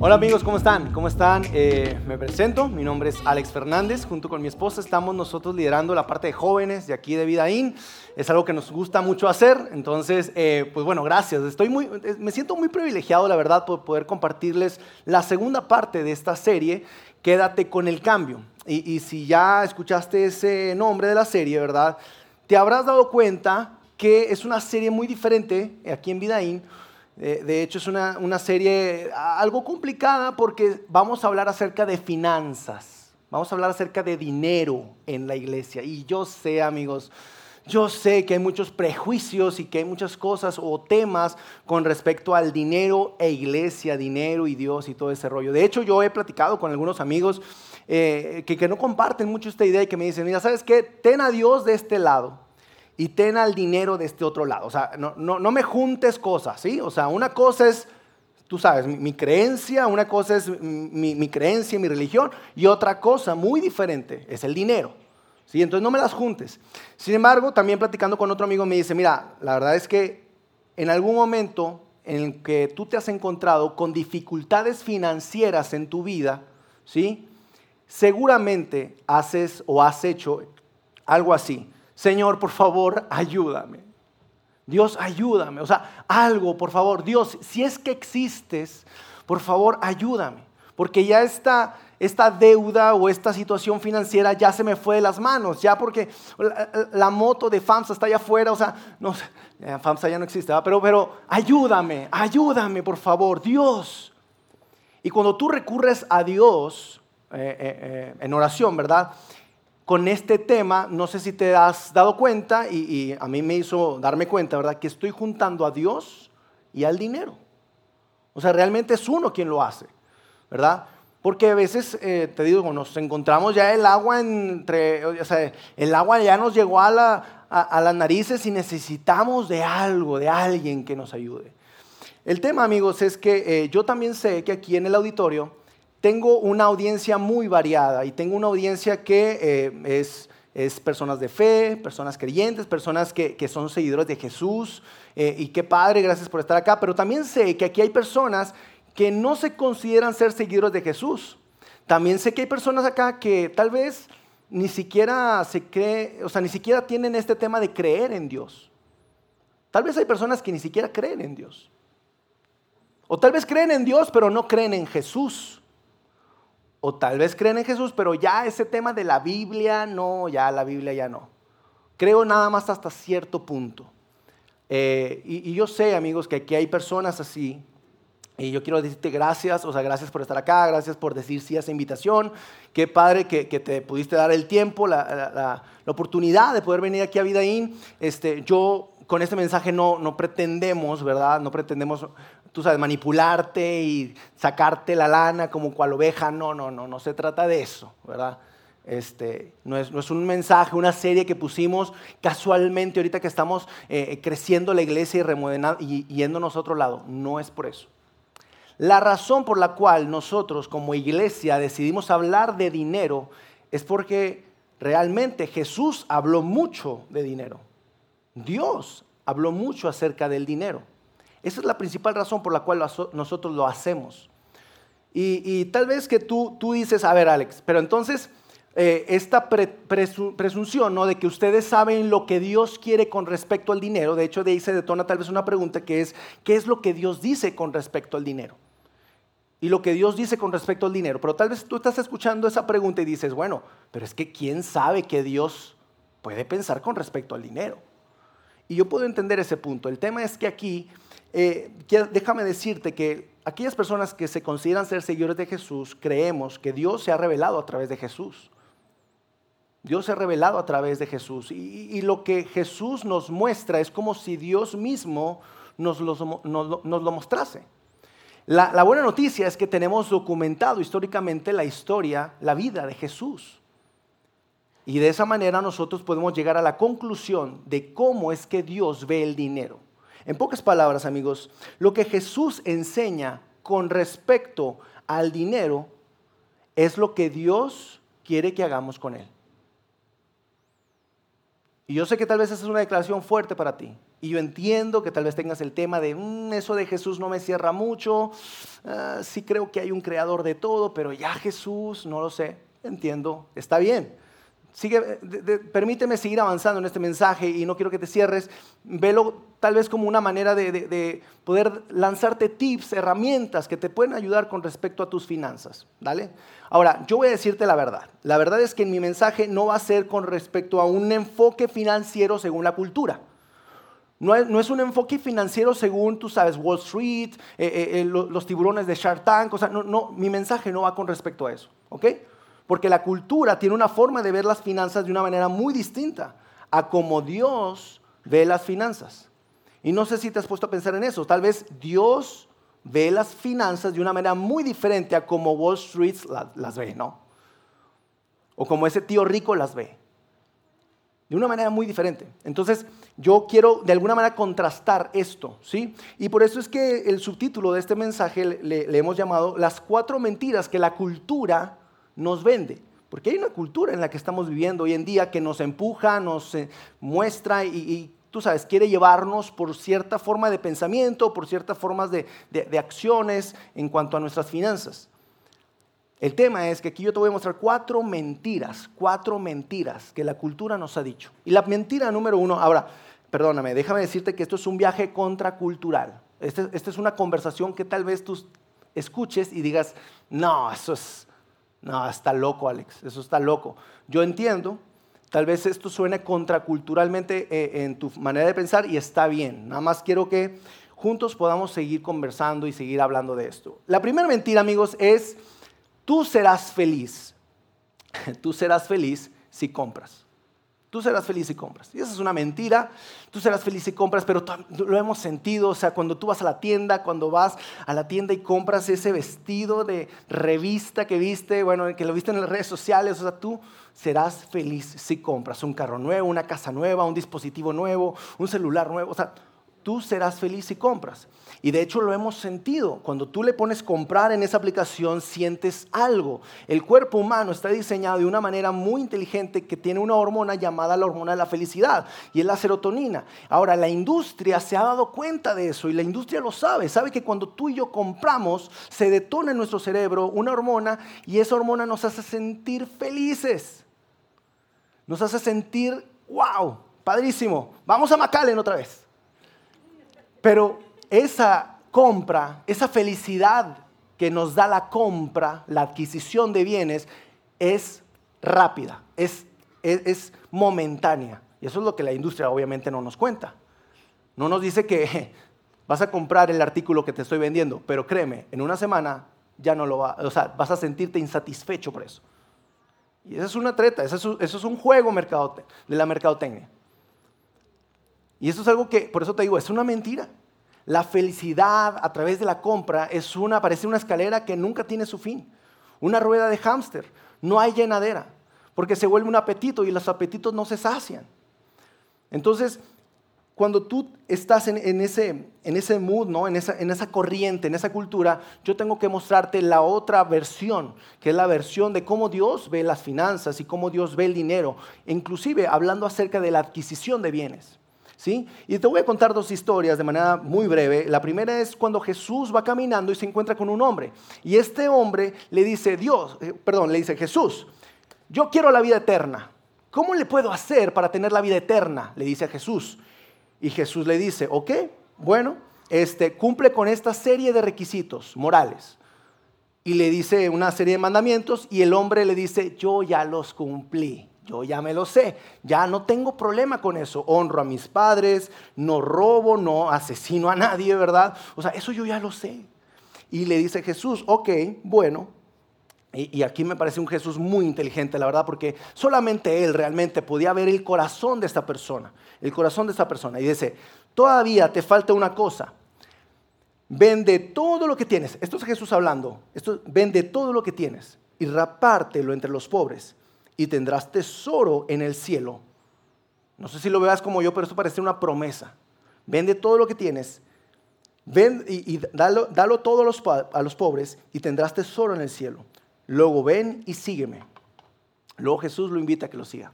Hola amigos, ¿cómo están? ¿Cómo están? Eh, me presento, mi nombre es Alex Fernández, junto con mi esposa estamos nosotros liderando la parte de jóvenes de aquí de Vidaín. Es algo que nos gusta mucho hacer, entonces, eh, pues bueno, gracias. Estoy muy, eh, me siento muy privilegiado, la verdad, por poder compartirles la segunda parte de esta serie, Quédate con el cambio. Y, y si ya escuchaste ese nombre de la serie, ¿verdad? Te habrás dado cuenta que es una serie muy diferente aquí en Vidaín eh, de hecho, es una, serie algo complicada porque vamos a hablar acerca de finanzas, vamos a hablar acerca de dinero en la iglesia. Y yo sé, amigos, yo sé que hay muchos prejuicios y que hay muchas cosas o temas con respecto al dinero e iglesia, dinero y Dios y todo ese rollo. De hecho, yo he platicado con algunos amigos eh, que, que no comparten mucho esta idea y que me dicen, mira, ¿sabes qué? Ten a Dios de este lado y ten al dinero de este otro lado. O sea, no, no, me juntes cosas, ¿sí? O sea, una cosa es, tú sabes, mi, creencia, una cosa es mi, mi, creencia, mi religión, y otra cosa muy diferente es el dinero. ¿sí? Entonces no me las juntes. Sin embargo, también platicando con otro amigo me dice, mira, la verdad es que en algún momento en que tú te has encontrado con dificultades financieras en tu vida, ¿sí? Seguramente haces o has hecho algo así Señor, por favor, ayúdame. Dios, ayúdame. O sea, algo, por favor. Dios, si es que existes, por favor, ayúdame. Porque ya esta, esta deuda o esta situación financiera ya se me fue de las manos. Ya porque la, moto de FAMSA está allá afuera. O sea, no, FAMSA ya no existe. Pero, pero ayúdame, ayúdame, por favor. Dios. Y cuando tú recurres a Dios eh, eh, eh, en oración, ¿verdad? Con este tema, no sé si te has dado cuenta, y, a mí me hizo darme cuenta, ¿verdad? Que estoy juntando a Dios y al dinero. O sea, realmente es uno quien lo hace, ¿verdad? Porque a veces, eh, te digo, nos encontramos ya el agua entre, o sea, el agua ya nos llegó a, las narices y necesitamos de algo, de alguien que nos ayude. El tema, amigos, es que eh, yo también sé que aquí en el auditorio tengo una audiencia muy variada y tengo una audiencia que eh, es, personas de fe, personas creyentes, personas que, que son seguidores de Jesús. Eh, y qué padre, gracias por estar acá. Pero también sé que aquí hay personas que no se consideran ser seguidores de Jesús. También sé que hay personas acá que tal vez ni siquiera se cree, o sea, ni siquiera tienen este tema de creer en Dios. Tal vez hay personas que ni siquiera creen en Dios. O tal vez creen en Dios, pero no creen en Jesús. O tal vez creen en Jesús, pero ya ese tema de la Biblia, no, ya la Biblia ya no. Creo nada más hasta cierto punto. Eh, y, yo sé, amigos, que aquí hay personas así. Y yo quiero decirte gracias, o sea, gracias por estar acá, gracias por decir sí a esa invitación. Qué padre que, te pudiste dar el tiempo, la, oportunidad de poder venir aquí a Vidaín. Este, yo con este mensaje no, no pretendemos, ¿verdad? No pretendemos tú sabes, manipularte y sacarte la lana como cual oveja. No, no, no, no se trata de eso, ¿verdad? Este, no, es, no es un mensaje, una serie que pusimos casualmente ahorita que estamos eh, creciendo la iglesia y, remodelando, y yéndonos a otro lado. No es por eso. La razón por la cual nosotros como iglesia decidimos hablar de dinero es porque realmente Jesús habló mucho de dinero. Dios habló mucho acerca del dinero. Esa es la principal razón por la cual nosotros lo hacemos. Y, tal vez que tú, tú dices, a ver Alex, pero entonces eh, esta presunción ¿no? de que ustedes saben lo que Dios quiere con respecto al dinero, de hecho de ahí se detona tal vez una pregunta que es, ¿qué es lo que Dios dice con respecto al dinero? Y lo que Dios dice con respecto al dinero. Pero tal vez tú estás escuchando esa pregunta y dices, bueno, pero es que ¿quién sabe que Dios puede pensar con respecto al dinero? Y yo puedo entender ese punto. El tema es que aquí eh, déjame decirte que aquellas personas que se consideran ser seguidores de Jesús, creemos que Dios se ha revelado a través de Jesús. Dios se ha revelado a través de Jesús. Y, lo que Jesús nos muestra es como si Dios mismo nos lo, mostrase. La, la, buena noticia es que tenemos documentado históricamente la historia, la vida de Jesús. Y de esa manera nosotros podemos llegar a la conclusión de cómo es que Dios ve el dinero. En pocas palabras, amigos, lo que Jesús enseña con respecto al dinero es lo que Dios quiere que hagamos con él. Y yo sé que tal vez esa es una declaración fuerte para ti. Y yo entiendo que tal vez tengas el tema de, mm, eso de Jesús no me cierra mucho, ah, sí creo que hay un creador de todo, pero ya Jesús, no lo sé, entiendo, está bien. Sigue, permíteme seguir avanzando en este mensaje y no quiero que te cierres. Velo tal vez como una manera de, de, poder lanzarte tips, herramientas que te pueden ayudar con respecto a tus finanzas. ¿Dale? Ahora, yo voy a decirte la verdad. La verdad es que mi mensaje no va a ser con respecto a un enfoque financiero según la cultura. No es, un enfoque financiero según, tú sabes, Wall Street, eh, eh, eh, los tiburones de Shark Tank. O sea, no, no, mi mensaje no va con respecto a eso. ¿Ok? Porque la cultura tiene una forma de ver las finanzas de una manera muy distinta a como Dios ve las finanzas. Y no sé si te has puesto a pensar en eso. Tal vez Dios ve las finanzas de una manera muy diferente a como Wall Street las ve, ¿no? O como ese tío rico las ve. De una manera muy diferente. Entonces, yo quiero de alguna manera contrastar esto, ¿sí? Y por eso es que el subtítulo de este mensaje le, le hemos llamado Las cuatro mentiras que la cultura nos vende. Porque hay una cultura en la que estamos viviendo hoy en día que nos empuja, nos eh, muestra y, tú sabes, quiere llevarnos por cierta forma de pensamiento, por ciertas formas de, de, acciones en cuanto a nuestras finanzas. El tema es que aquí yo te voy a mostrar cuatro mentiras, cuatro mentiras que la cultura nos ha dicho. Y la mentira número uno, ahora, perdóname, déjame decirte que esto es un viaje contracultural. Esta este es una conversación que tal vez tú escuches y digas, no, eso es, no, está loco, Alex, eso está loco. Yo entiendo, tal vez esto suene contraculturalmente eh, en tu manera de pensar y está bien. Nada más quiero que juntos podamos seguir conversando y seguir hablando de esto. La primera mentira, amigos, es tú serás feliz. Tú serás feliz si compras. Tú serás feliz si compras. Y esa es una mentira. Tú serás feliz si compras, pero lo hemos sentido. O sea, cuando tú vas a la tienda, cuando vas a la tienda y compras ese vestido de revista que viste, bueno, que lo viste en las redes sociales, o sea, tú serás feliz si compras un carro nuevo, una casa nueva, un dispositivo nuevo, un celular nuevo. O sea, tú serás feliz si compras. Y de hecho lo hemos sentido. Cuando tú le pones comprar en esa aplicación, sientes algo. El cuerpo humano está diseñado de una manera muy inteligente que tiene una hormona llamada la hormona de la felicidad y es la serotonina. Ahora, la industria se ha dado cuenta de eso y la industria lo sabe. Sabe que cuando tú y yo compramos, se detona en nuestro cerebro una hormona y esa hormona nos hace sentir felices. Nos hace sentir, wow, padrísimo. Vamos a McAllen otra vez. Pero esa compra, esa felicidad que nos da la compra, la adquisición de bienes, es rápida, es, es, momentánea. Y eso es lo que la industria obviamente no nos cuenta. No nos dice que vas a comprar el artículo que te estoy vendiendo, pero créeme, en una semana ya no lo va, o sea, vas a sentirte insatisfecho por eso. Y esa es una treta, eso es, eso es un juego de la mercadotecnia. Y eso es algo que, por eso te digo, es una mentira. La felicidad a través de la compra es una, parece una escalera que nunca tiene su fin. Una rueda de hámster. No hay llenadera, porque se vuelve un apetito y los apetitos no se sacian. Entonces, cuando tú estás en, ese, en ese mood, ¿no? en, esa, en esa corriente, en esa cultura, yo tengo que mostrarte la otra versión, que es la versión de cómo Dios ve las finanzas y cómo Dios ve el dinero, inclusive hablando acerca de la adquisición de bienes. ¿Sí? Y te voy a contar dos historias de manera muy breve. La primera es cuando Jesús va caminando y se encuentra con un hombre. Y este hombre le dice, Dios, eh, perdón, le dice, Jesús, yo quiero la vida eterna. ¿Cómo le puedo hacer para tener la vida eterna? Le dice a Jesús. Y Jesús le dice, ok, bueno, este, cumple con esta serie de requisitos morales. Y le dice una serie de mandamientos y el hombre le dice, yo ya los cumplí. Yo ya me lo sé, ya no tengo problema con eso. Honro a mis padres, no robo, no asesino a nadie, ¿verdad? O sea, eso yo ya lo sé. Y le dice Jesús, ok, bueno. Y, aquí me parece un Jesús muy inteligente, la verdad, porque solamente Él realmente podía ver el corazón de esta persona, el corazón de esta persona. Y dice, todavía te falta una cosa. Vende todo lo que tienes. Esto es Jesús hablando. Esto, vende todo lo que tienes y rapártelo entre los pobres y tendrás tesoro en el cielo. No sé si lo veas como yo, pero esto parece una promesa. Vende todo lo que tienes, ven y, dalo, todo a los, a los pobres y tendrás tesoro en el cielo. Luego ven y sígueme. Luego Jesús lo invita a que lo siga.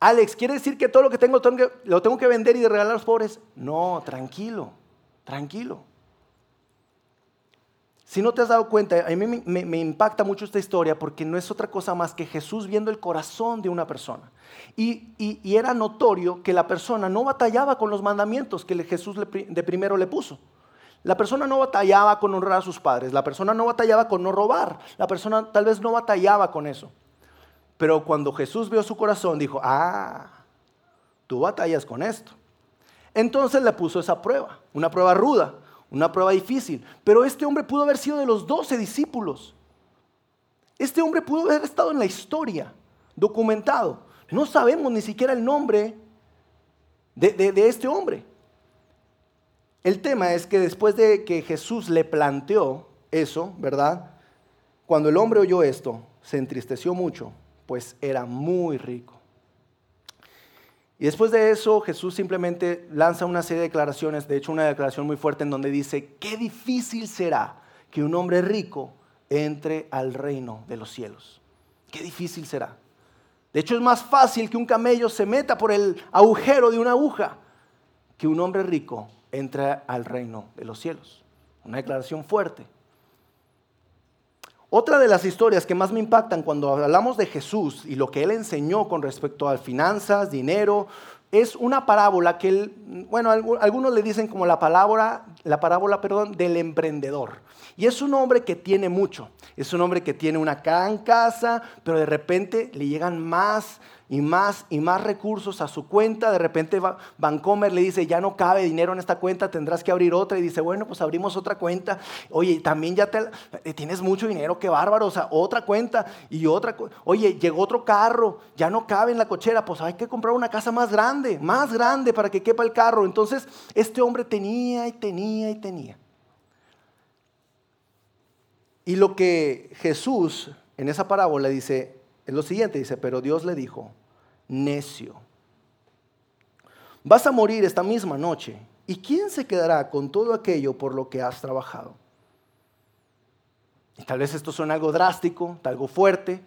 Alex, ¿quiere decir que todo lo que tengo lo tengo que vender y regalar a los pobres? No, tranquilo, tranquilo. Si no te has dado cuenta, a mí me, impacta mucho esta historia porque no es otra cosa más que Jesús viendo el corazón de una persona. Y, era notorio que la persona no batallaba con los mandamientos que Jesús de primero le puso. La persona no batallaba con honrar a sus padres, la persona no batallaba con no robar, la persona tal vez no batallaba con eso. Pero cuando Jesús vio su corazón, dijo, ah, tú batallas con esto. Entonces le puso esa prueba, una prueba ruda una prueba difícil. Pero este hombre pudo haber sido de los doce discípulos. Este hombre pudo haber estado en la historia, documentado. No sabemos ni siquiera el nombre de, este hombre. El tema es que después de que Jesús le planteó eso, ¿verdad? Cuando el hombre oyó esto, se entristeció mucho, pues era muy rico. Y después de eso, Jesús simplemente lanza una serie de declaraciones, de hecho una declaración muy fuerte en donde dice, qué difícil será que un hombre rico entre al reino de los cielos. Qué difícil será. De hecho, es más fácil que un camello se meta por el agujero de una aguja que un hombre rico entre al reino de los cielos. Una declaración fuerte. Otra de las historias que más me impactan cuando hablamos de Jesús y lo que él enseñó con respecto a finanzas, dinero, es una parábola que él, bueno, algunos le dicen como la parábola, la parábola, perdón, del emprendedor. Y es un hombre que tiene mucho, es un hombre que tiene una gran casa, pero de repente le llegan más y más y más recursos a su cuenta. De repente Vancomer le dice, ya no cabe dinero en esta cuenta, tendrás que abrir otra. Y dice, bueno, pues abrimos otra cuenta. Oye, también ya eh, tienes mucho dinero, qué bárbaro. O sea, otra cuenta y otra. Oye, llegó otro carro, ya no cabe en la cochera. Pues hay que comprar una casa más grande, más grande para que quepa el carro. Entonces, este hombre tenía y tenía y tenía. Y lo que Jesús en esa parábola dice es lo siguiente, dice, pero Dios le dijo, necio. Vas a morir esta misma noche. ¿Y quién se quedará con todo aquello por lo que has trabajado? Y tal vez esto suene algo drástico, algo fuerte,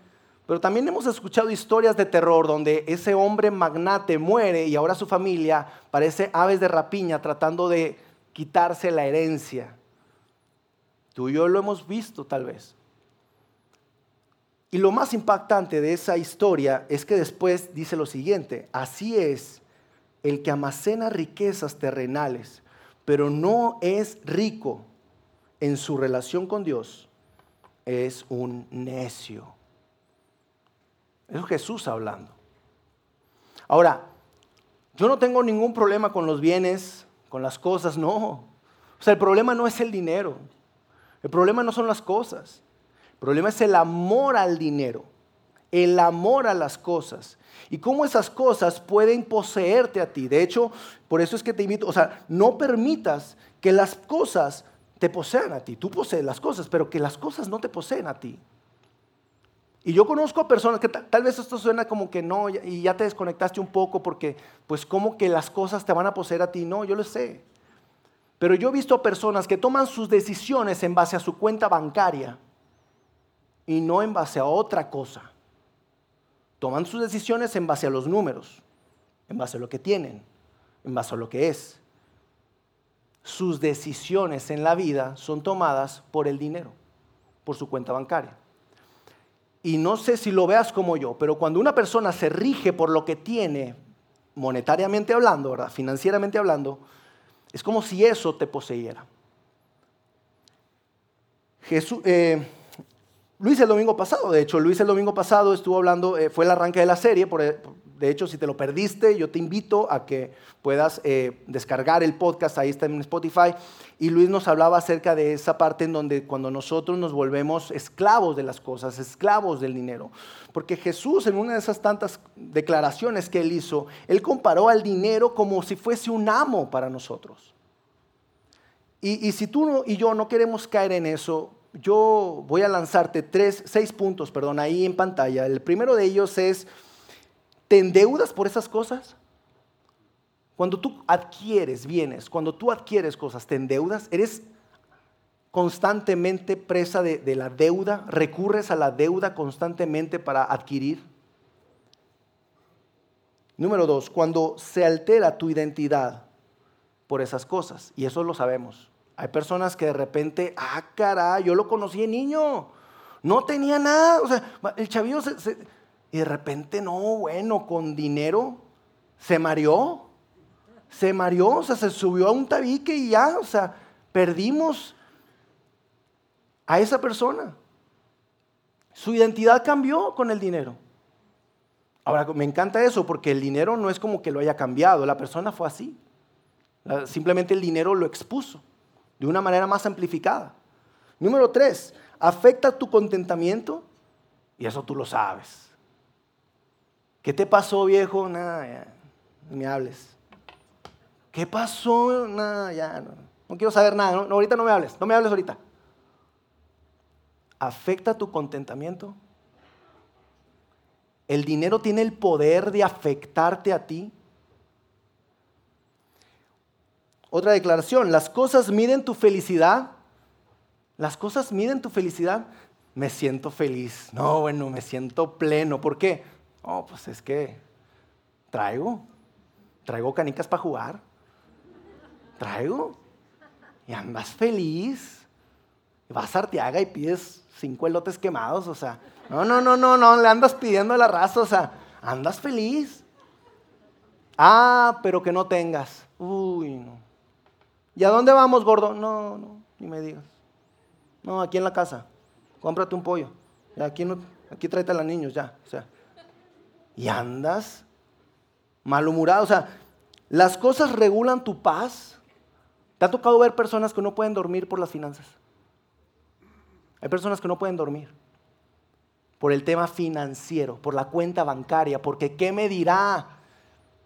pero también hemos escuchado historias de terror donde ese hombre magnate muere y ahora su familia parece aves de rapiña tratando de quitarse la herencia. Tú y yo lo hemos visto tal vez. Y lo más impactante de esa historia es que después dice lo siguiente, así es el que almacena riquezas terrenales, pero no es rico en su relación con Dios, es un necio. Es Jesús hablando. Ahora, yo no tengo ningún problema con los bienes, con las cosas, no. O sea, el problema no es el dinero. El problema no son las cosas. El problema es el amor al dinero, el amor a las cosas y cómo esas cosas pueden poseerte a ti. De hecho, por eso es que te invito, o sea, no permitas que las cosas te posean a ti. Tú posees las cosas, pero que las cosas no te poseen a ti. Y yo conozco a personas que tal, vez esto suena como que no, y ya te desconectaste un poco porque, pues, como que las cosas te van a poseer a ti. No, yo lo sé. Pero yo he visto personas que toman sus decisiones en base a su cuenta bancaria y no en base a otra cosa. Toman sus decisiones en base a los números, en base a lo que tienen, en base a lo que es. Sus decisiones en la vida son tomadas por el dinero, por su cuenta bancaria. Y no sé si lo veas como yo, pero cuando una persona se rige por lo que tiene, monetariamente hablando, ¿verdad? financieramente hablando, es como si eso te poseyera. Jesús, eh, Luis el domingo pasado, de hecho, Luis el domingo pasado estuvo hablando, eh, fue el arranque de la serie, eh, de hecho, si te lo perdiste, yo te invito a que puedas eh, descargar el podcast, ahí está en Spotify, y Luis nos hablaba acerca de esa parte en donde cuando nosotros nos volvemos esclavos de las cosas, esclavos del dinero. Porque Jesús en una de esas tantas declaraciones que él hizo, él comparó al dinero como si fuese un amo para nosotros. Y si tú y yo no queremos caer en eso, yo voy a lanzarte tres, seis puntos, perdón, ahí en pantalla. El primero de ellos es, ¿te endeudas por esas cosas? Cuando tú adquieres bienes, cuando tú adquieres cosas, te endeudas, eres constantemente presa de, de, la deuda, recurres a la deuda constantemente para adquirir. Número dos, cuando se altera tu identidad por esas cosas, y eso lo sabemos. Hay personas que de repente, ah, caray, yo lo conocí de niño, no tenía nada, o sea, el chavillo se, y de repente, no, bueno, con dinero se mareó, se mareó, o sea, se subió a un tabique y ya, o sea, perdimos a esa persona. Su identidad cambió con el dinero. Ahora, me encanta eso porque el dinero no es como que lo haya cambiado, la persona fue así. Simplemente el dinero lo expuso de una manera más amplificada. Número tres, afecta tu contentamiento y eso tú lo sabes. ¿Qué te pasó, viejo? Nada, ya, no me hables. ¿Qué pasó? Nada, ya, no quiero saber nada. ahorita no me hables, no me hables ahorita. ¿Afecta tu contentamiento? El dinero tiene el poder de afectarte a ti. Otra declaración, las cosas miden tu felicidad. Las cosas miden tu felicidad. Me siento feliz. No, bueno, me siento pleno. ¿Por qué? Oh, pues es que traigo. Traigo canicas para jugar. Traigo. Y andas feliz. Vas a Arteaga y pides cinco elotes quemados. O sea, no, no, no, no, no, le andas pidiendo la raza, o sea, andas feliz. Ah, pero que no tengas. Uy, no. ¿Y a dónde vamos, gordo? No, no, ni me digas. No, aquí en la casa. Cómprate un pollo. aquí, no, aquí tráete a los niños, ya. O sea. Y andas malhumorado. O sea, las cosas regulan tu paz. ¿Te ha tocado ver personas que no pueden dormir por las finanzas? Hay personas que no pueden dormir por el tema financiero, por la cuenta bancaria, porque ¿qué me dirá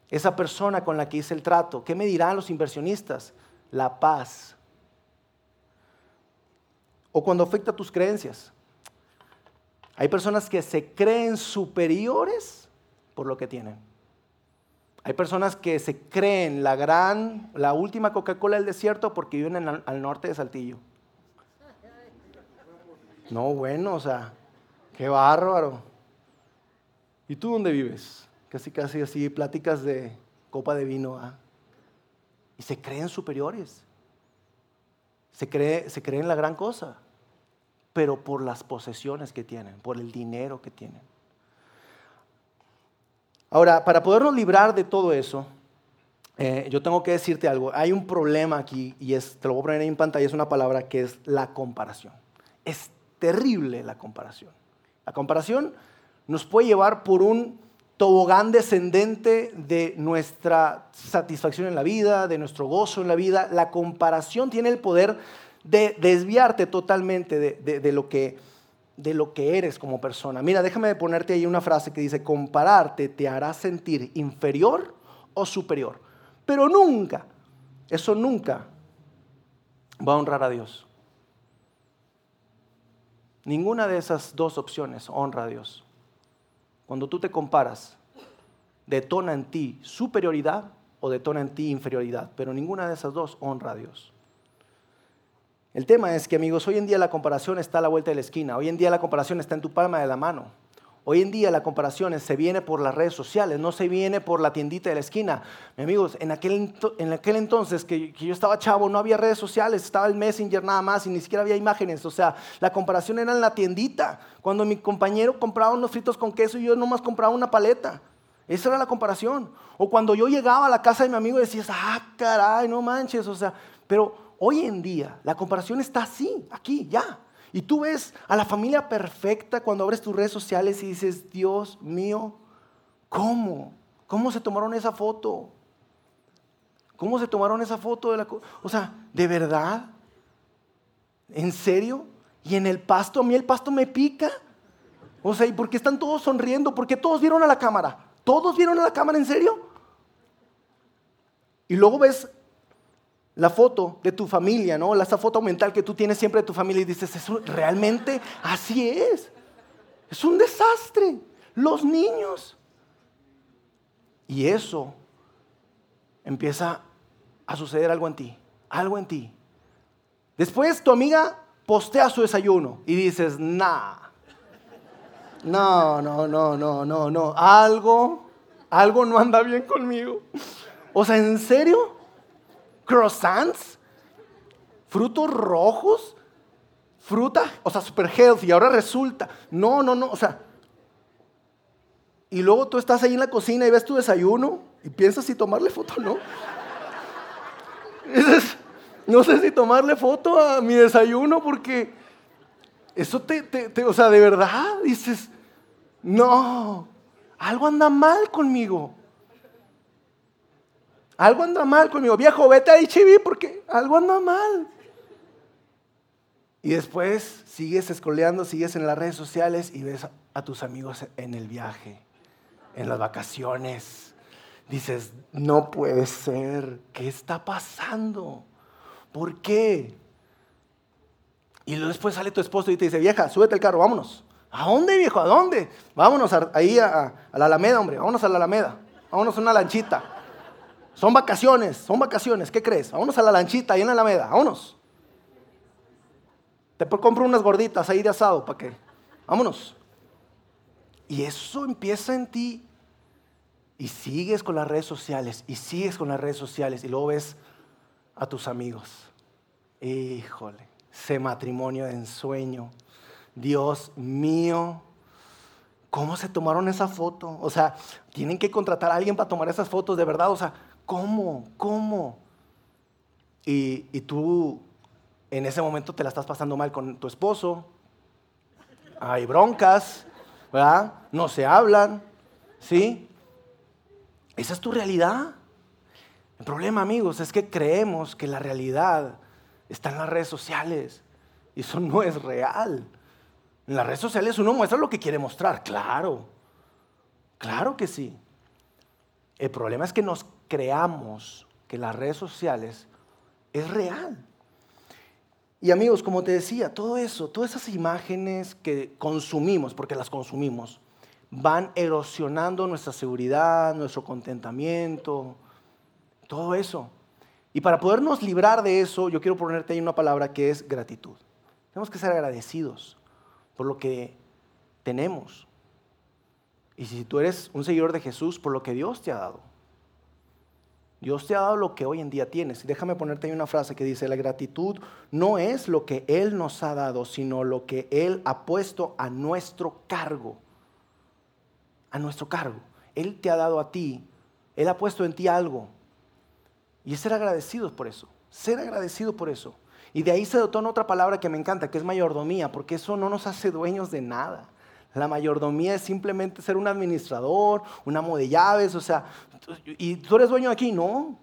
esa persona con la que hice el trato? ¿Qué me dirán los inversionistas? La paz. O cuando afecta tus creencias. Hay personas que se creen superiores por lo que tienen. Hay personas que se creen la gran, la última Coca-Cola del desierto porque viven al norte de Saltillo. No, bueno, o sea, Qué bárbaro. ¿Y tú dónde vives? Casi, casi así, pláticas de copa de vino. ¿ah? Y se creen superiores. Se, cree, se creen la gran cosa. Pero por las posesiones que tienen, por el dinero que tienen. Ahora, para podernos librar de todo eso, eh, yo tengo que decirte algo. Hay un problema aquí, y es, te lo voy a poner en pantalla, es una palabra que es la comparación. Es terrible la comparación. La comparación nos puede llevar por un tobogán descendente de nuestra satisfacción en la vida, de nuestro gozo en la vida. La comparación tiene el poder de desviarte totalmente de, lo, que, lo que eres como persona. Mira, déjame ponerte ahí una frase que dice, compararte te hará sentir inferior o superior, pero nunca, eso nunca va a honrar a Dios. Ninguna de esas dos opciones honra a Dios. Cuando tú te comparas, detona en ti superioridad o detona en ti inferioridad, pero ninguna de esas dos honra a Dios. El tema es que, amigos, hoy en día la comparación está a la vuelta de la esquina, hoy en día la comparación está en tu palma de la mano. Hoy en día la comparación se viene por las redes sociales, no se viene por la tiendita de la esquina. Mi amigos, en aquel, en aquel entonces que, que, yo estaba chavo, no había redes sociales, estaba el Messenger nada más y ni siquiera había imágenes. O sea, la comparación era en la tiendita. Cuando mi compañero compraba unos fritos con queso y yo nomás compraba una paleta. Esa era la comparación. O cuando yo llegaba a la casa de mi amigo y decías, ah, caray, no manches. O sea, pero hoy en día la comparación está así, aquí, ya. Y tú ves a la familia perfecta cuando abres tus redes sociales y dices, Dios mío, ¿cómo? ¿Cómo se tomaron esa foto? ¿Cómo se tomaron esa foto de la... O sea, ¿de verdad? ¿En serio? Y en el pasto, a mí el pasto me pica. O sea, ¿y por qué están todos sonriendo? ¿Por qué todos vieron a la cámara? ¿Todos vieron a la cámara en serio? Y luego ves la foto de tu familia, ¿no? Esa foto mental que tú tienes siempre de tu familia y dices, eso realmente así es. Es un desastre. Los niños. Y eso empieza a suceder algo en ti, algo en ti. Después tu amiga postea su desayuno y dices, nah, no, no, no, no, no, no, algo, algo no anda bien conmigo. O sea, ¿en serio? ¿Croissants? ¿Frutos rojos? ¿Fruta? O sea, super healthy. Ahora resulta. No, no, no. O sea. Y luego tú estás ahí en la cocina y ves tu desayuno y piensas si tomarle foto o no. dices, no sé si tomarle foto a mi desayuno porque eso te, te, o sea, de verdad dices, no, algo anda mal conmigo. Algo anda mal conmigo. Viejo, vete a HB porque algo anda mal. Y después sigues escoleando, sigues en las redes sociales y ves a tus amigos en el viaje, en las vacaciones. Dices, no puede ser, ¿qué está pasando? ¿Por qué? Y después sale tu esposo y te dice, vieja, súbete al carro, vámonos. ¿A dónde, viejo? ¿A dónde? Vámonos ahí a, a, la Alameda, hombre, vámonos a la Alameda. Vámonos a una lanchita. Son vacaciones, son vacaciones, ¿qué crees? Vámonos a la lanchita ahí en la Alameda, vámonos. Te compro unas gorditas ahí de asado, ¿para qué? Vámonos. Y eso empieza en ti. Y sigues con las redes sociales, y sigues con las redes sociales, y luego ves a tus amigos. Híjole, ese matrimonio de ensueño. Dios mío, ¿cómo se tomaron esa foto? O sea, tienen que contratar a alguien para tomar esas fotos de verdad. O sea, ¿Cómo? ¿Cómo? Y, tú en ese momento te la estás pasando mal con tu esposo. Hay broncas, ¿verdad? No se hablan, ¿sí? Esa es tu realidad. El problema, amigos, es que creemos que la realidad está en las redes sociales. Y eso no es real. En las redes sociales uno muestra lo que quiere mostrar, claro. Claro que sí. El problema es que nos creamos que las redes sociales es real. Y amigos, como te decía, todo eso, todas esas imágenes que consumimos, porque las consumimos, van erosionando nuestra seguridad, nuestro contentamiento, todo eso. Y para podernos librar de eso, yo quiero ponerte ahí una palabra que es gratitud. Tenemos que ser agradecidos por lo que tenemos. Y si tú eres un seguidor de Jesús, por lo que Dios te ha dado. Dios te ha dado lo que hoy en día tienes. Déjame ponerte ahí una frase que dice, la gratitud no es lo que Él nos ha dado, sino lo que Él ha puesto a nuestro cargo. A nuestro cargo. Él te ha dado a ti, Él ha puesto en ti algo. Y es ser agradecido por eso. Ser agradecido por eso. Y de ahí se detona otra palabra que me encanta, que es mayordomía, porque eso no nos hace dueños de nada. La mayordomía es simplemente ser un administrador, un amo de llaves, o sea, y tú eres dueño aquí, no.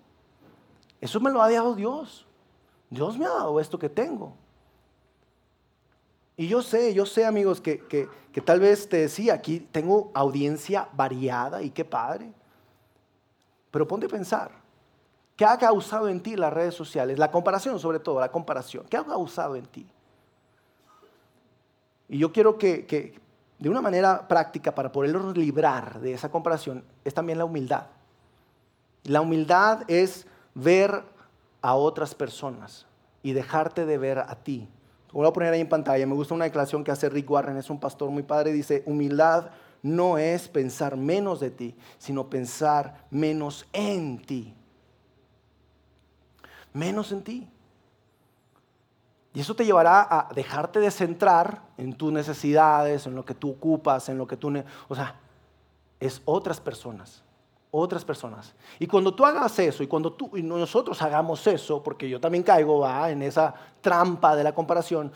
Eso me lo ha dado Dios. Dios me ha dado esto que tengo. Y yo sé, yo sé amigos que, que tal vez te decía, aquí tengo audiencia variada y qué padre. Pero ponte a pensar, ¿qué ha causado en ti las redes sociales? La comparación sobre todo, la comparación. ¿Qué ha causado en ti? Y yo quiero que, que de una manera práctica para poderlos librar de esa comparación es también la humildad. La humildad es ver a otras personas y dejarte de ver a ti. Voy a poner ahí en pantalla. Me gusta una declaración que hace Rick Warren, es un pastor muy padre. Dice, humildad no es pensar menos de ti, sino pensar menos en ti. Menos en ti. Y eso te llevará a dejarte de centrar en tus necesidades, en lo que tú ocupas, en lo que tú... O sea, es otras personas, otras personas. Y cuando tú hagas eso, y cuando tú y nosotros hagamos eso, porque yo también caigo ¿va? en esa trampa de la comparación,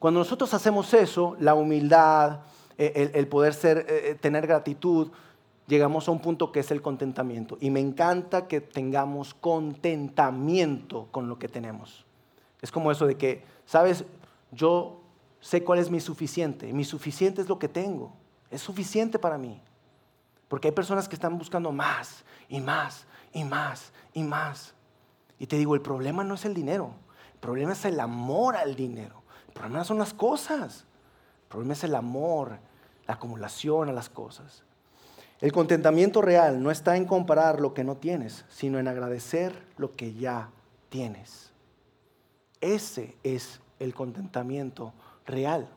cuando nosotros hacemos eso, la humildad, eh, el, poder ser, eh, eh, tener gratitud, llegamos a un punto que es el contentamiento. Y me encanta que tengamos contentamiento con lo que tenemos. Es como eso de que, sabes, yo sé cuál es mi suficiente. Mi suficiente es lo que tengo. Es suficiente para mí. Porque hay personas que están buscando más y más y más y más. Y te digo, el problema no es el dinero. El problema es el amor al dinero. El problema son las cosas. El problema es el amor, la acumulación a las cosas. El contentamiento real no está en comparar lo que no tienes, sino en agradecer lo que ya tienes. Ese es el contentamiento real.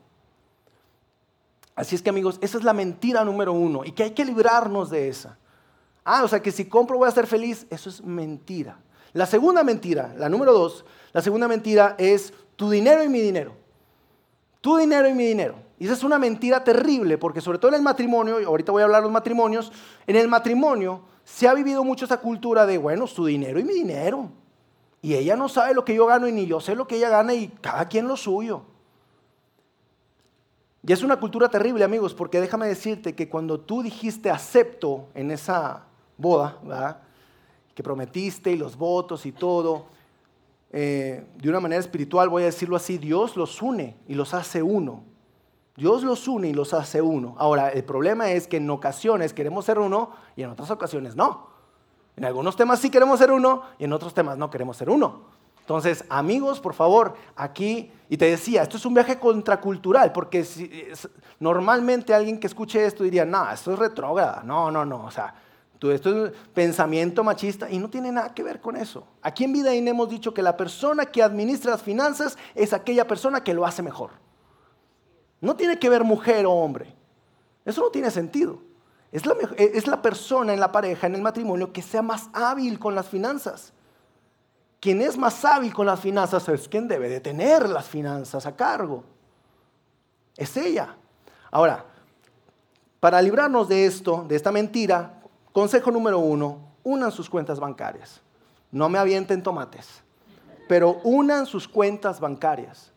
Así es que amigos, esa es la mentira número uno y que hay que librarnos de esa. Ah, o sea que si compro voy a ser feliz, eso es mentira. La segunda mentira, la número dos, la segunda mentira es tu dinero y mi dinero. Tu dinero y mi dinero. Y esa es una mentira terrible, porque sobre todo en el matrimonio, y ahorita voy a hablar de los matrimonios, en el matrimonio se ha vivido mucho esa cultura de, bueno, su dinero y mi dinero. Y ella no sabe lo que yo gano y ni yo sé lo que ella gana y cada quien lo suyo. Y es una cultura terrible, amigos, porque déjame decirte que cuando tú dijiste acepto en esa boda, ¿verdad? que prometiste y los votos y todo, eh, de una manera espiritual, voy a decirlo así, Dios los une y los hace uno. Dios los une y los hace uno. Ahora, el problema es que en ocasiones queremos ser uno y en otras ocasiones no. En algunos temas sí queremos ser uno y en otros temas no queremos ser uno. Entonces, amigos, por favor, aquí, y te decía, esto es un viaje contracultural, porque normalmente alguien que escuche esto diría, no, esto es retrógrada, no, no, no, o sea, esto es pensamiento machista y no tiene nada que ver con eso. Aquí en Vidaín hemos dicho que la persona que administra las finanzas es aquella persona que lo hace mejor. No tiene que ver mujer o hombre. Eso no tiene sentido. Es la, persona en la pareja, en el matrimonio, que sea más hábil con las finanzas. Quien es más hábil con las finanzas es quien debe de tener las finanzas a cargo. Es ella. Ahora, para librarnos de esto, de esta mentira, consejo número uno, unan sus cuentas bancarias. No me avienten tomates, pero unan sus cuentas bancarias.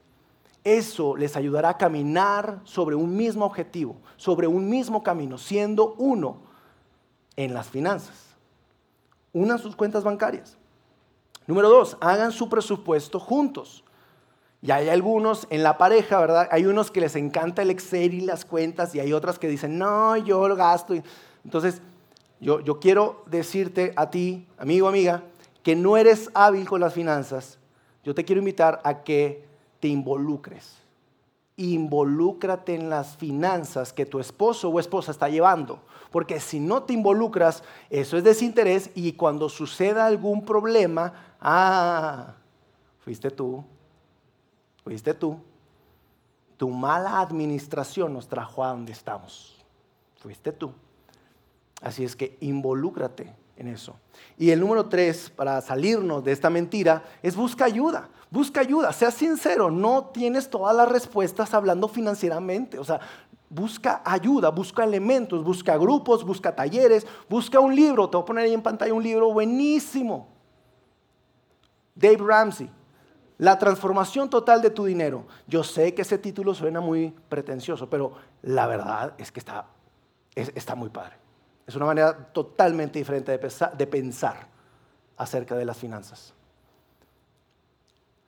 Eso les ayudará a caminar sobre un mismo objetivo, sobre un mismo camino, siendo uno en las finanzas. Unan sus cuentas bancarias. Número dos, hagan su presupuesto juntos. Y hay algunos en la pareja, ¿verdad? Hay unos que les encanta el Excel y las cuentas y hay otras que dicen, no, yo lo gasto. Entonces, yo, yo quiero decirte a ti, amigo, amiga, que no eres hábil con las finanzas. Yo te quiero invitar a que te involucres. Involúcrate en las finanzas que tu esposo o esposa está llevando. Porque si no te involucras, eso es desinterés y cuando suceda algún problema, ah, fuiste tú, fuiste tú. Tu mala administración nos trajo a donde estamos. Fuiste tú. Así es que involúcrate en eso. Y el número tres, para salirnos de esta mentira, es busca ayuda. Busca ayuda, sea sincero, no tienes todas las respuestas hablando financieramente. O sea, busca ayuda, busca elementos, busca grupos, busca talleres, busca un libro. Te voy a poner ahí en pantalla un libro buenísimo. Dave Ramsey, La transformación total de tu dinero. Yo sé que ese título suena muy pretencioso, pero la verdad es que está, está muy padre. Es una manera totalmente diferente de pensar acerca de las finanzas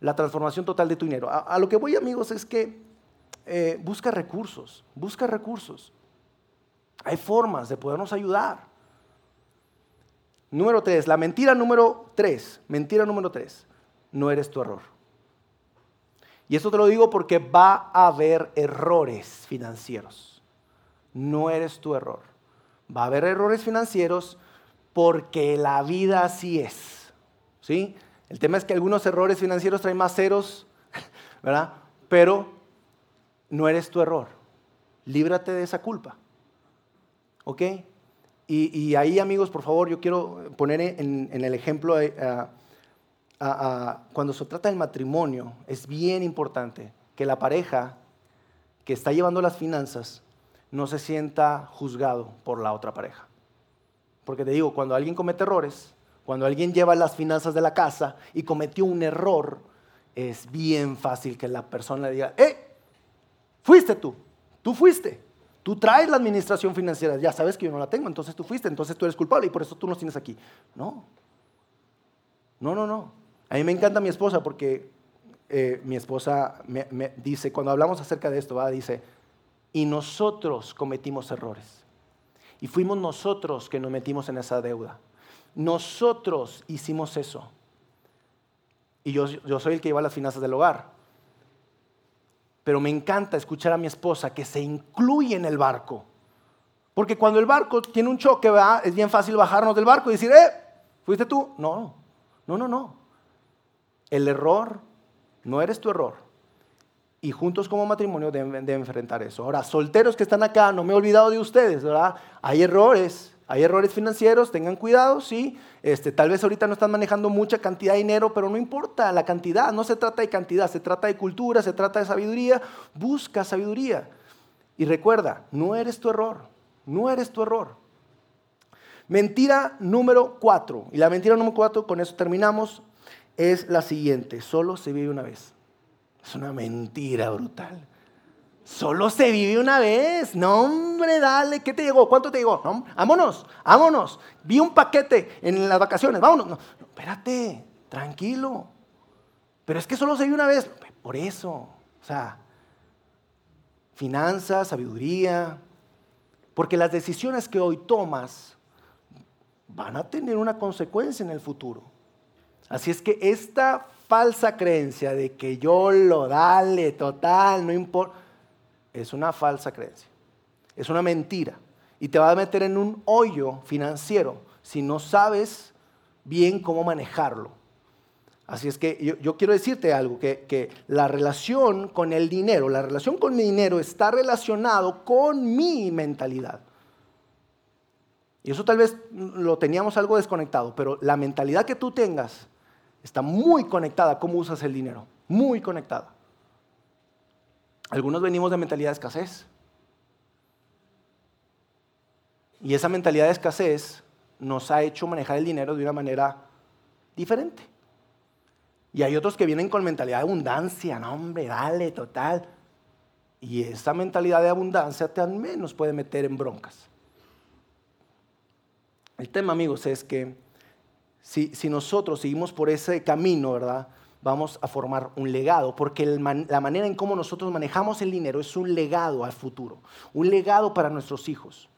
la transformación total de tu dinero. A, lo que voy, amigos, es que eh, busca recursos, busca recursos. Hay formas de podernos ayudar. Número tres, la mentira número tres, mentira número tres, no eres tu error. Y esto te lo digo porque va a haber errores financieros. No eres tu error. Va a haber errores financieros porque la vida así es. ¿Sí? El tema es que algunos errores financieros traen más ceros, ¿verdad? Pero no eres tu error. Líbrate de esa culpa. ¿Ok? Y, ahí, amigos, por favor, yo quiero poner en, el ejemplo, cuando se trata del matrimonio, es bien importante que la pareja que está llevando las finanzas no se sienta juzgado por la otra pareja. Porque te digo, cuando alguien comete errores, cuando alguien lleva las finanzas de la casa y cometió un error, es bien fácil que la persona le diga, ¡eh! Fuiste tú, tú fuiste. Tú traes la administración financiera, ya sabes que yo no la tengo, entonces tú fuiste, entonces tú eres culpable y por eso tú nos tienes aquí. No, no, no, no. A mí me encanta mi esposa porque eh, mi esposa me, dice, cuando hablamos acerca de esto, dice, y nosotros cometimos errores. Y fuimos nosotros que nos metimos en esa deuda. Nosotros hicimos eso. Y yo, soy el que lleva las finanzas del hogar. Pero me encanta escuchar a mi esposa que se incluye en el barco. Porque cuando el barco tiene un choque, es bien fácil bajarnos del barco y decir, eh, ¿fuiste tú? No, no, no, no. El error no eres tu error. Y juntos como matrimonio deben, deben enfrentar eso. Ahora, solteros que están acá, no me he olvidado de ustedes, ¿verdad? Hay errores, hay errores financieros, tengan cuidado, sí. Este, tal vez ahorita no están manejando mucha cantidad de dinero, pero no importa la cantidad, no se trata de cantidad, se trata de cultura, se trata de sabiduría. Busca sabiduría. Y recuerda, no eres tu error, no eres tu error. Mentira número cuatro, y la mentira número cuatro, con eso terminamos, es la siguiente, solo se vive una vez. Es una mentira brutal. Solo se vive una vez. No, hombre, dale. ¿Qué te llegó? ¿Cuánto te llegó? No, vámonos, vámonos. Vi un paquete en las vacaciones. Vámonos. No, espérate, tranquilo. Pero es que solo se vive una vez. Por eso. O sea, finanzas, sabiduría. Porque las decisiones que hoy tomas van a tener una consecuencia en el futuro. Así es que esta falsa creencia de que yo lo dale, total, no importa es una falsa creencia, es una mentira y te va a meter en un hoyo financiero si no sabes bien cómo manejarlo. Así es que yo, quiero decirte algo, que, que, la relación con el dinero, la relación con el dinero está relacionado con mi mentalidad. Y eso tal vez lo teníamos algo desconectado, pero la mentalidad que tú tengas está muy conectada a cómo usas el dinero, muy conectada. Algunos venimos de mentalidad de escasez. Y esa mentalidad de escasez nos ha hecho manejar el dinero de una manera diferente. Y hay otros que vienen con mentalidad de abundancia, no hombre, dale, total. Y esa mentalidad de abundancia también nos puede meter en broncas. El tema, amigos, es que si, si nosotros seguimos por ese camino, ¿verdad? Vamos a formar un legado, porque la manera en cómo nosotros manejamos el dinero es un legado al futuro, un legado para nuestros hijos.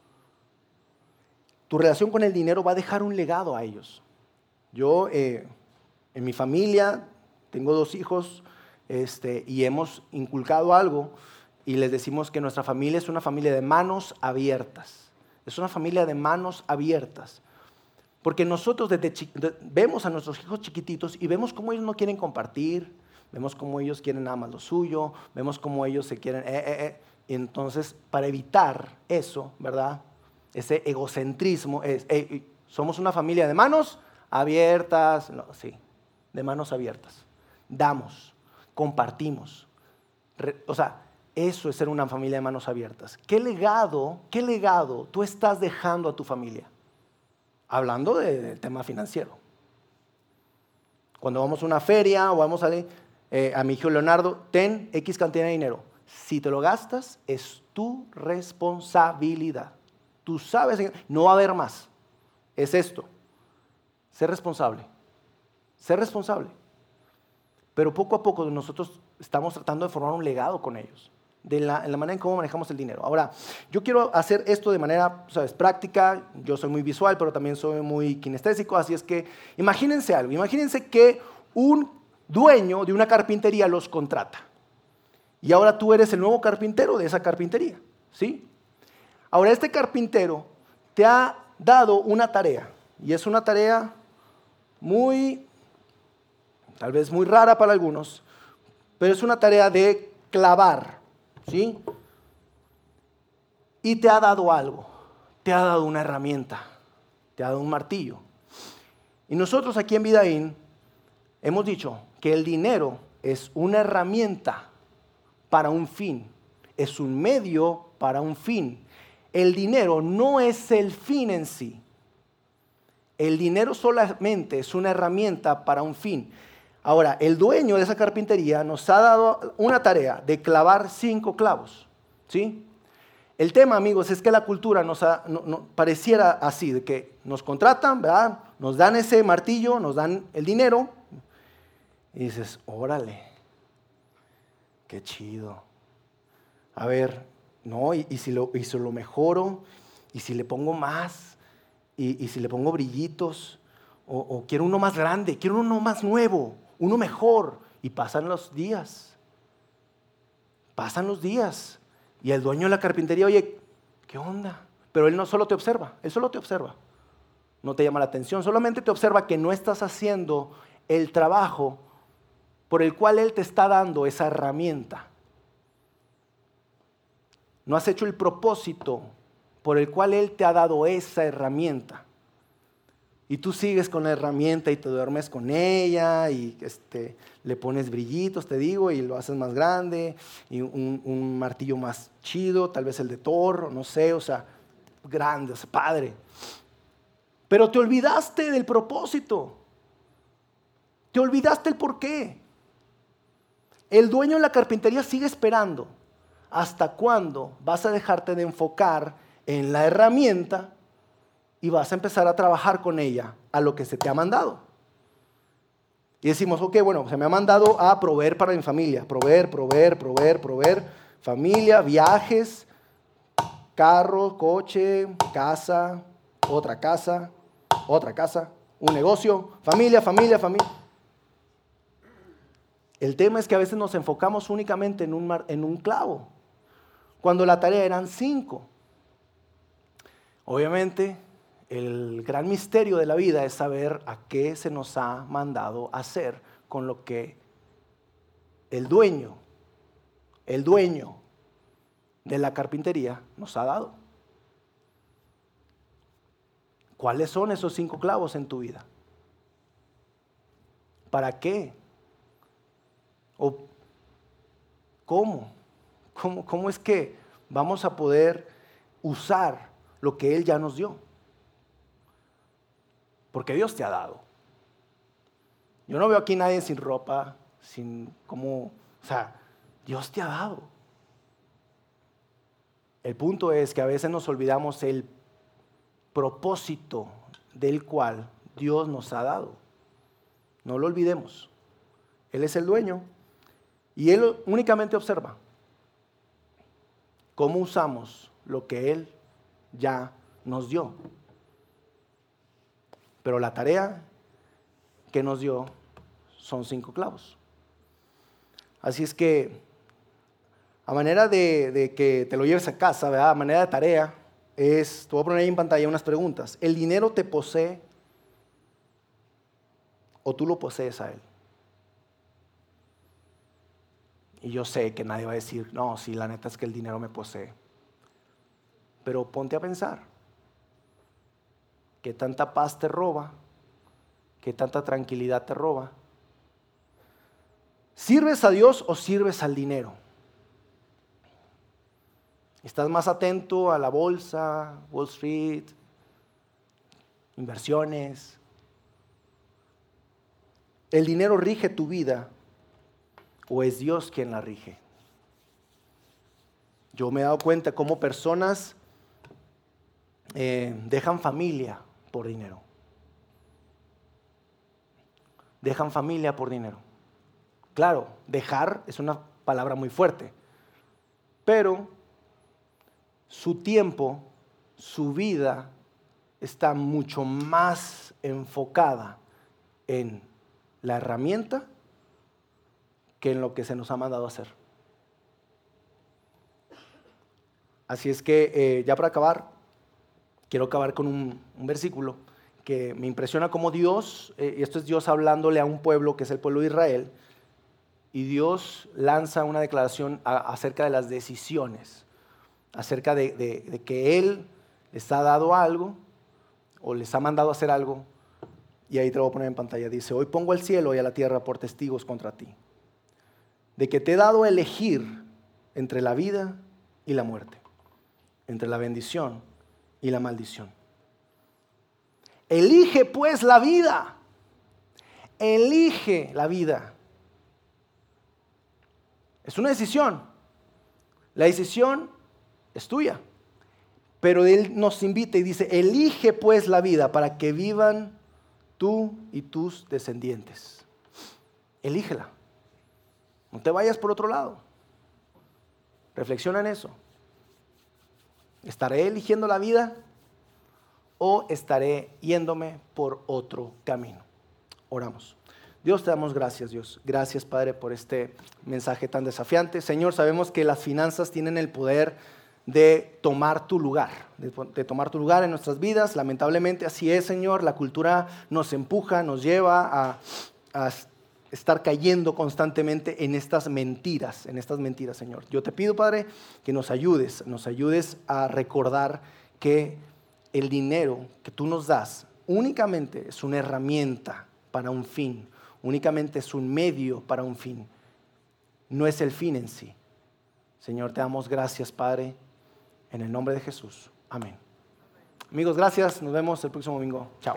Tu relación con el dinero va a dejar un legado a ellos. Yo, eh, en mi familia, tengo dos hijos este, y hemos inculcado algo y les decimos que nuestra familia es una familia de manos abiertas. Es una familia de manos abiertas. Porque nosotros desde vemos a nuestros hijos chiquititos y vemos cómo ellos no quieren compartir, vemos cómo ellos quieren nada más lo suyo, vemos cómo ellos se quieren... Eh, eh, eh. Entonces, para evitar eso, ¿verdad? Ese egocentrismo, es, somos una familia de manos abiertas, sí, de manos abiertas. Damos, compartimos. o sea, eso es ser una familia de manos abiertas. ¿Qué legado, qué legado tú estás dejando a tu familia? Hablando del tema financiero. Cuando vamos a una feria o vamos a, eh, a mi hijo Leonardo, ten X cantidad de dinero. Si te lo gastas, es tu responsabilidad. Tú sabes, no va a haber más. Es esto. Ser responsable. Ser responsable. Pero poco a poco nosotros estamos tratando de formar un legado con ellos de la, en la manera en cómo manejamos el dinero. Ahora, yo quiero hacer esto de manera, sabes, práctica. Yo soy muy visual, pero también soy muy kinestésico, así es que imagínense algo. Imagínense que un dueño de una carpintería los contrata. Y ahora tú eres el nuevo carpintero de esa carpintería, ¿sí? Ahora este carpintero te ha dado una tarea y es una tarea muy, tal vez muy rara para algunos, pero es una tarea de clavar ¿sí? Y te ha dado algo, te ha dado una herramienta, te ha dado un martillo. Y nosotros aquí en Vidaín hemos dicho que el dinero es una herramienta para un fin, es un medio para un fin. El dinero no es el fin en sí. El dinero solamente es una herramienta para un fin. Ahora, el dueño de esa carpintería nos ha dado una tarea de clavar cinco clavos. ¿sí? El tema, amigos, es que la cultura nos pareciera así, de que nos contratan, ¿verdad? Nos dan ese martillo, nos dan el dinero, y dices, órale, qué chido. A ver, no, y, si, lo, lo mejoro, y si le pongo más, y, si le pongo brillitos, o quiero uno más grande, quiero uno más nuevo uno mejor. Y pasan los días. Pasan los días. Y el dueño de la carpintería, oye, ¿qué onda? pero Él no solo te observa, Él solo te observa. No te llama la atención, solamente te observa que no estás haciendo el trabajo por el cual Él te está dando esa herramienta. No has hecho el propósito por el cual Él te ha dado esa herramienta. Y tú sigues con la herramienta y te duermes con ella y este, le pones brillitos, te digo, y lo haces más grande, y un, martillo más chido, tal vez el de Thor, no sé, o sea, grande, o sea, padre. Pero te olvidaste del propósito. Te olvidaste el por qué. El dueño de la carpintería sigue esperando. ¿Hasta cuándo vas a dejarte de enfocar en la herramienta y vas a empezar a trabajar con ella a lo que se te ha mandado. Y decimos, ok, bueno, se me ha mandado a proveer para mi familia, proveer, proveer, proveer, proveer, familia, viajes, carro, coche, casa, otra casa, otra casa, un negocio, familia, familia, familia. El tema es que a veces nos enfocamos únicamente en un, en un clavo, cuando la tarea eran cinco. Obviamente, el gran misterio de la vida es saber a qué se nos ha mandado hacer con lo que el dueño, el dueño de la carpintería nos ha dado. ¿Cuáles son esos cinco clavos en tu vida? ¿Para qué? ¿O cómo? ¿Cómo, cómo es que vamos a poder usar lo que Él ya nos dio? Porque Dios te ha dado. Yo no veo aquí nadie sin ropa, sin como, o sea, Dios te ha dado. El punto es que a veces nos olvidamos el propósito del cual Dios nos ha dado. No lo olvidemos. Él es el dueño y Él únicamente observa cómo usamos lo que Él ya nos dio. Pero la tarea que nos dio son cinco clavos. Así es que, a manera de, que te lo lleves a casa, a manera de tarea, es, te voy a poner ahí en pantalla unas preguntas. ¿El dinero te posee o tú lo posees a él? Y yo sé que nadie va a decir, no, sí, la neta es que el dinero me posee. Pero ponte a pensar. ¿Qué tanta paz te roba? ¿Qué tanta tranquilidad te roba? ¿Sirves a Dios o sirves al dinero? ¿Estás más atento a la bolsa, Wall Street, inversiones? ¿El dinero rige tu vida o es Dios quien la rige? Yo me he dado cuenta cómo personas eh, dejan familia por dinero. Dejan familia por dinero. Claro, dejar es una palabra muy fuerte, pero su tiempo, su vida está mucho más enfocada en la herramienta que en lo que se nos ha mandado hacer. Así es que, eh, ya para acabar, quiero acabar con un, versículo que me impresiona como Dios, eh, y esto es Dios hablándole a un pueblo que es el pueblo de Israel, y Dios lanza una declaración acerca de las decisiones, acerca de, que Él les ha dado algo o les ha mandado hacer algo, y ahí te lo voy a poner en pantalla, dice, hoy pongo el cielo y a la tierra por testigos contra ti, de que te he dado a elegir entre la vida y la muerte, entre la bendición y la maldición. Elige pues la vida. Elige la vida. Es una decisión. La decisión es tuya. Pero Él nos invita y dice, elige pues la vida para que vivan tú y tus descendientes. Elígela. No te vayas por otro lado. Reflexiona en eso. ¿Estaré eligiendo la vida o estaré yéndome por otro camino? Oramos. Dios te damos gracias, Dios. Gracias, Padre, por este mensaje tan desafiante. Señor, sabemos que las finanzas tienen el poder de tomar tu lugar, de, tomar tu lugar en nuestras vidas. Lamentablemente así es, Señor. La cultura nos empuja, nos lleva a, estar cayendo constantemente en estas mentiras, en estas mentiras, Señor. Yo te pido, Padre, que nos ayudes, nos ayudes a recordar que el dinero que tú nos das únicamente es una herramienta para un fin, únicamente es un medio para un fin, no es el fin en sí. Señor, te damos gracias, Padre en el nombre de Jesús. Amén. Amigos, gracias. Nos vemos el próximo domingo. Chao.